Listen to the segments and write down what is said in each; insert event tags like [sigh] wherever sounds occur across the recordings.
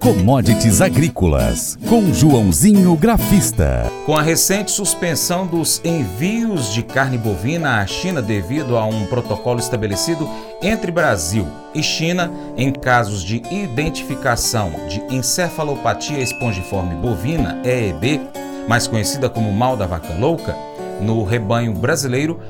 Commodities Agrícolas, com Joãozinho Grafista. Com a recente suspensão dos envios de carne bovina à China devido a um protocolo estabelecido entre Brasil e China em casos de identificação de encefalopatia espongiforme bovina, EEB, mais conhecida como mal da vaca louca, no rebanho brasileiro,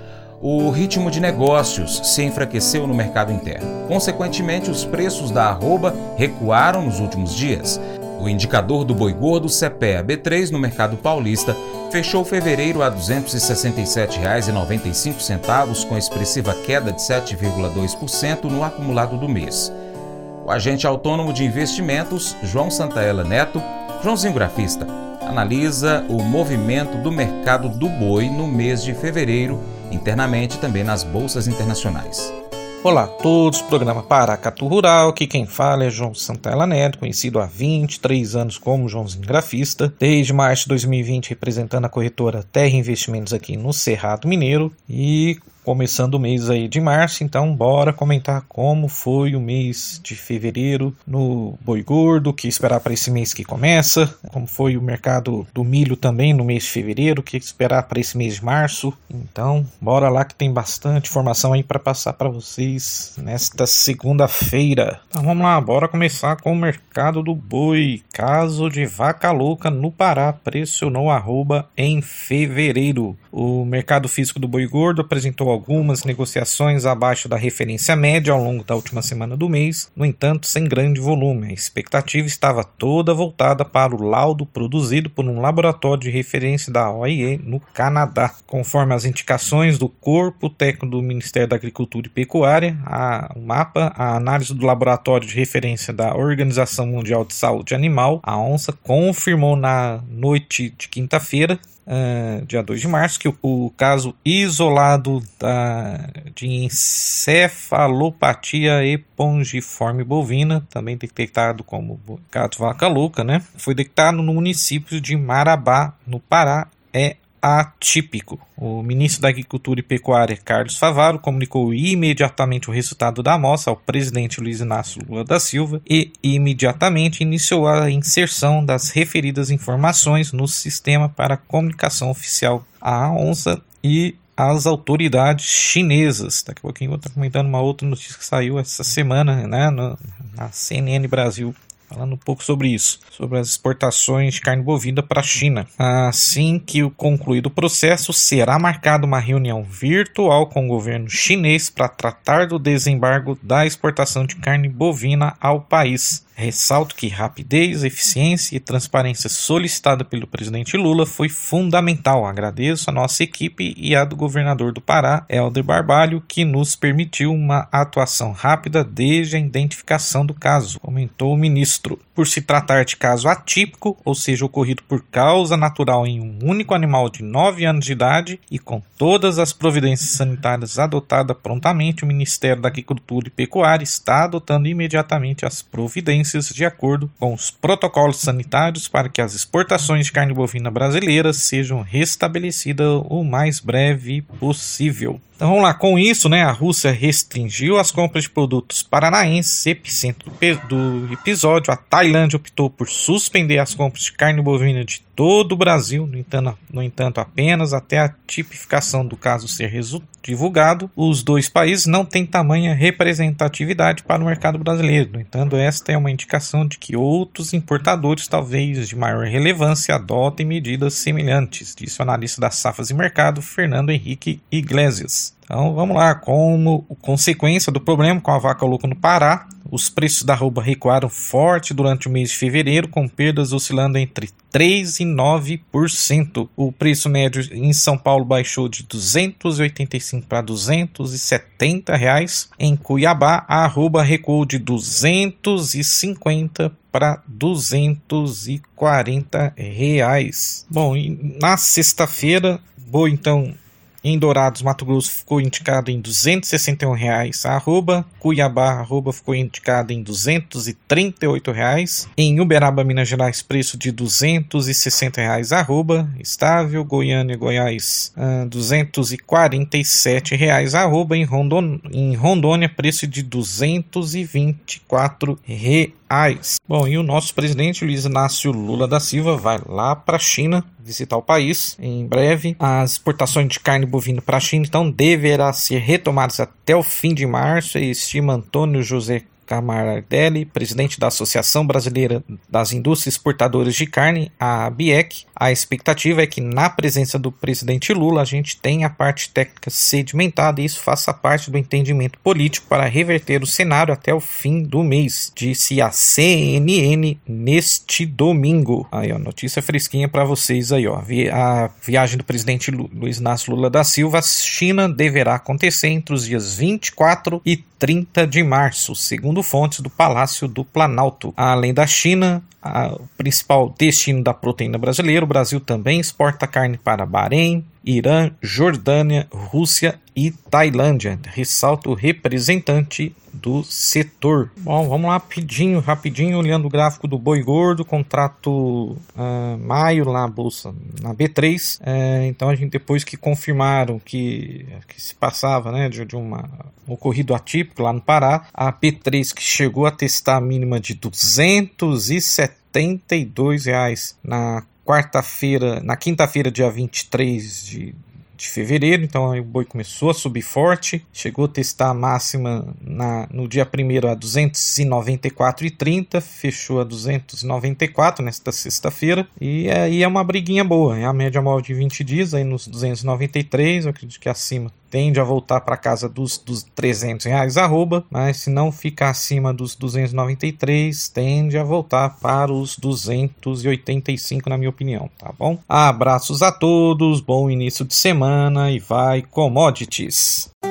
o ritmo de negócios se enfraqueceu no mercado interno. Consequentemente, os preços da arroba recuaram nos últimos dias. O indicador do boi gordo CPEA B3 no mercado paulista fechou fevereiro a R$ 267,95, com expressiva queda de 7,2% no acumulado do mês. O agente autônomo de investimentos, João Santaella Neto, Joãozinho Grafista, analisa o movimento do mercado do boi no mês de fevereiro, internamente também nas bolsas internacionais. Olá a todos, programa Paracatu Rural, aqui quem fala é João Santella Neto, conhecido há 23 anos como Joãozinho Grafista, desde março de 2020 representando a corretora Terra Investimentos aqui no Cerrado Mineiro e começando o mês aí de março, então bora comentar como foi o mês de fevereiro no boi gordo, que esperar para esse mês que começa, como foi o mercado do milho também no mês de fevereiro, que esperar para esse mês de março. Então, bora lá que tem bastante informação aí para passar para vocês nesta segunda-feira. Então vamos lá, bora começar com o mercado do boi. Caso de vaca louca no Pará pressionou arroba em fevereiro. O mercado físico do boi gordo apresentou algumas negociações abaixo da referência média ao longo da última semana do mês, no entanto, sem grande volume. A expectativa estava toda voltada para o laudo produzido por um laboratório de referência da OIE no Canadá. Conforme as indicações do Corpo Técnico do Ministério da Agricultura e Pecuária, a, MAPA, a análise do laboratório de referência da Organização Mundial de Saúde Animal, a ONSA, confirmou na noite de quinta-feira uh, dia 2 de março, que o, o caso isolado da, de encefalopatia epongiforme bovina, também detectado como gato vaca louca, né? Foi detectado no município de Marabá, no Pará, é atípico. O ministro da Agricultura e Pecuária, Carlos Favaro, comunicou imediatamente o resultado da amostra ao presidente Luiz Inácio Lula da Silva e imediatamente iniciou a inserção das referidas informações no sistema para comunicação oficial à ONSA e às autoridades chinesas. Daqui a pouquinho eu vou estar comentando uma outra notícia que saiu essa semana né, na CNN Brasil falando um pouco sobre isso, sobre as exportações de carne bovina para a China. Assim que o concluído o processo, será marcada uma reunião virtual com o governo chinês para tratar do desembargo da exportação de carne bovina ao país. Ressalto que rapidez, eficiência e transparência solicitada pelo presidente Lula foi fundamental. Agradeço a nossa equipe e a do governador do Pará, Helder Barbalho, que nos permitiu uma atuação rápida desde a identificação do caso, comentou o ministro. Por se tratar de caso atípico, ou seja, ocorrido por causa natural em um único animal de 9 anos de idade e com todas as providências sanitárias adotadas prontamente, o Ministério da Agricultura e Pecuária está adotando imediatamente as providências de acordo com os protocolos sanitários para que as exportações de carne bovina brasileira sejam restabelecidas o mais breve possível. Então vamos lá, com isso, né, a Rússia restringiu as compras de produtos paranaenses, epicentro do episódio. A Tailândia optou por suspender as compras de carne bovina de todo o Brasil, no entanto, no entanto apenas até a tipificação do caso ser divulgado. Os dois países não têm tamanha representatividade para o mercado brasileiro. No entanto, esta é uma indicação de que outros importadores, talvez de maior relevância, adotem medidas semelhantes, disse o analista das safras e mercado Fernando Henrique Iglesias. Então vamos lá, como consequência do problema com a vaca louca no Pará, os preços da arroba recuaram forte durante o mês de fevereiro, com perdas oscilando entre 3 e 9%. O preço médio em São Paulo baixou de 285 para 270 reais. Em Cuiabá, a arroba recuou de 250 para 240 reais. Bom, na sexta-feira, vou então em Dourados, Mato Grosso, ficou indicado em 261 reais arroba. Cuiabá, arroba, ficou indicado em 238 reais. Em Uberaba, Minas Gerais, preço de 260 reais arroba. Estável. Goiânia, Goiás, 247 reais arroba. Em, Rondon... em Rondônia, preço de 224 reais reais. Bom, e o nosso presidente Luiz Inácio Lula da Silva vai lá para a China visitar o país em breve. As exportações de carne bovina para a China então deverá ser retomadas até o fim de março, estima Antônio José Camardelli, presidente da Associação Brasileira das Indústrias Exportadoras de Carne, a ABIEC. A expectativa é que, na presença do presidente Lula, a gente tenha a parte técnica sedimentada e isso faça parte do entendimento político para reverter o cenário até o fim do mês, disse a CNN neste domingo. Aí, ó, notícia fresquinha para vocês aí, ó. A viagem do presidente Luiz Inácio Lula da Silva à China deverá acontecer entre os dias 24 e 30 de março, segundo fontes do Palácio do Planalto. Além da China, o principal destino da proteína brasileira, o Brasil também exporta carne para Bahrein, Irã, Jordânia, Rússia e Tailândia, ressalta o representante do setor. Bom, vamos lá rapidinho, rapidinho, olhando o gráfico do boi gordo, contrato uh, maio lá na bolsa, na B3. É, então a gente depois que confirmaram que, que se passava, né, de, de uma um ocorrido atípico lá no Pará, a B3 que chegou a testar a mínima de 272 reais na quarta-feira, na quinta-feira, dia 23 de, de fevereiro, então o boi começou a subir forte, chegou a testar a máxima na, no dia 1 a 294,30, fechou a 294 nesta sexta-feira, e aí é uma briguinha boa, é a média móvel de 20 dias, aí nos 293, eu acredito que acima tende a voltar para casa dos, dos 300 reais arroba, mas se não ficar acima dos 293, tende a voltar para os 285 na minha opinião, tá bom? Abraços a todos, bom início de semana e vai commodities.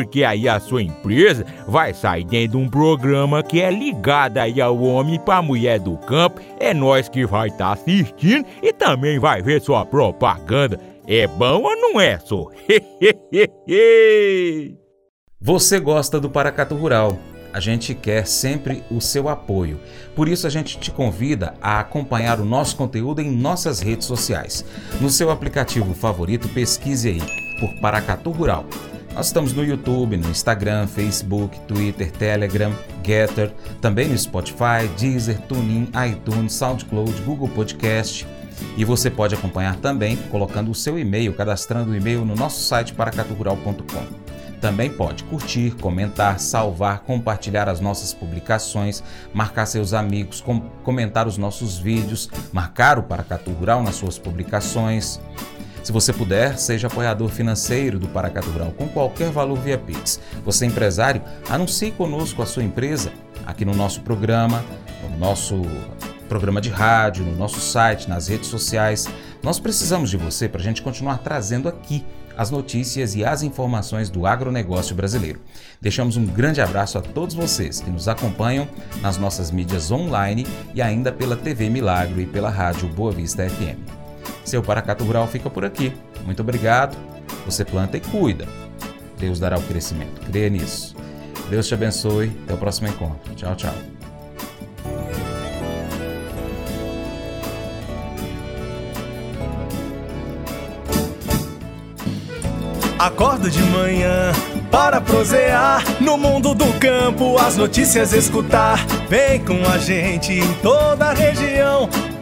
porque aí a sua empresa vai sair dentro de um programa que é ligado aí ao homem para mulher do campo. É nós que vai estar tá assistindo e também vai ver sua propaganda. É bom ou não é, só? [laughs] Você gosta do Paracatu Rural? A gente quer sempre o seu apoio. Por isso a gente te convida a acompanhar o nosso conteúdo em nossas redes sociais. No seu aplicativo favorito, pesquise aí por Paracatu Rural. Nós estamos no YouTube, no Instagram, Facebook, Twitter, Telegram, Getter, também no Spotify, Deezer, TuneIn, iTunes, SoundCloud, Google Podcast. E você pode acompanhar também colocando o seu e-mail, cadastrando o e-mail no nosso site paracaturural.com. Também pode curtir, comentar, salvar, compartilhar as nossas publicações, marcar seus amigos, com comentar os nossos vídeos, marcar o Paracatu Rural nas suas publicações. Se você puder, seja apoiador financeiro do Paracatu Rural com qualquer valor via Pix. Você empresário, anuncie conosco a sua empresa aqui no nosso programa, no nosso programa de rádio, no nosso site, nas redes sociais. Nós precisamos de você para a gente continuar trazendo aqui as notícias e as informações do agronegócio brasileiro. Deixamos um grande abraço a todos vocês que nos acompanham nas nossas mídias online e ainda pela TV Milagro e pela rádio Boa Vista FM. Seu Paracato Rural fica por aqui. Muito obrigado. Você planta e cuida. Deus dará o crescimento. Creia nisso. Deus te abençoe. Até o próximo encontro. Tchau, tchau. Acordo de manhã para prosear no mundo do campo, as notícias escutar. Vem com a gente em toda a região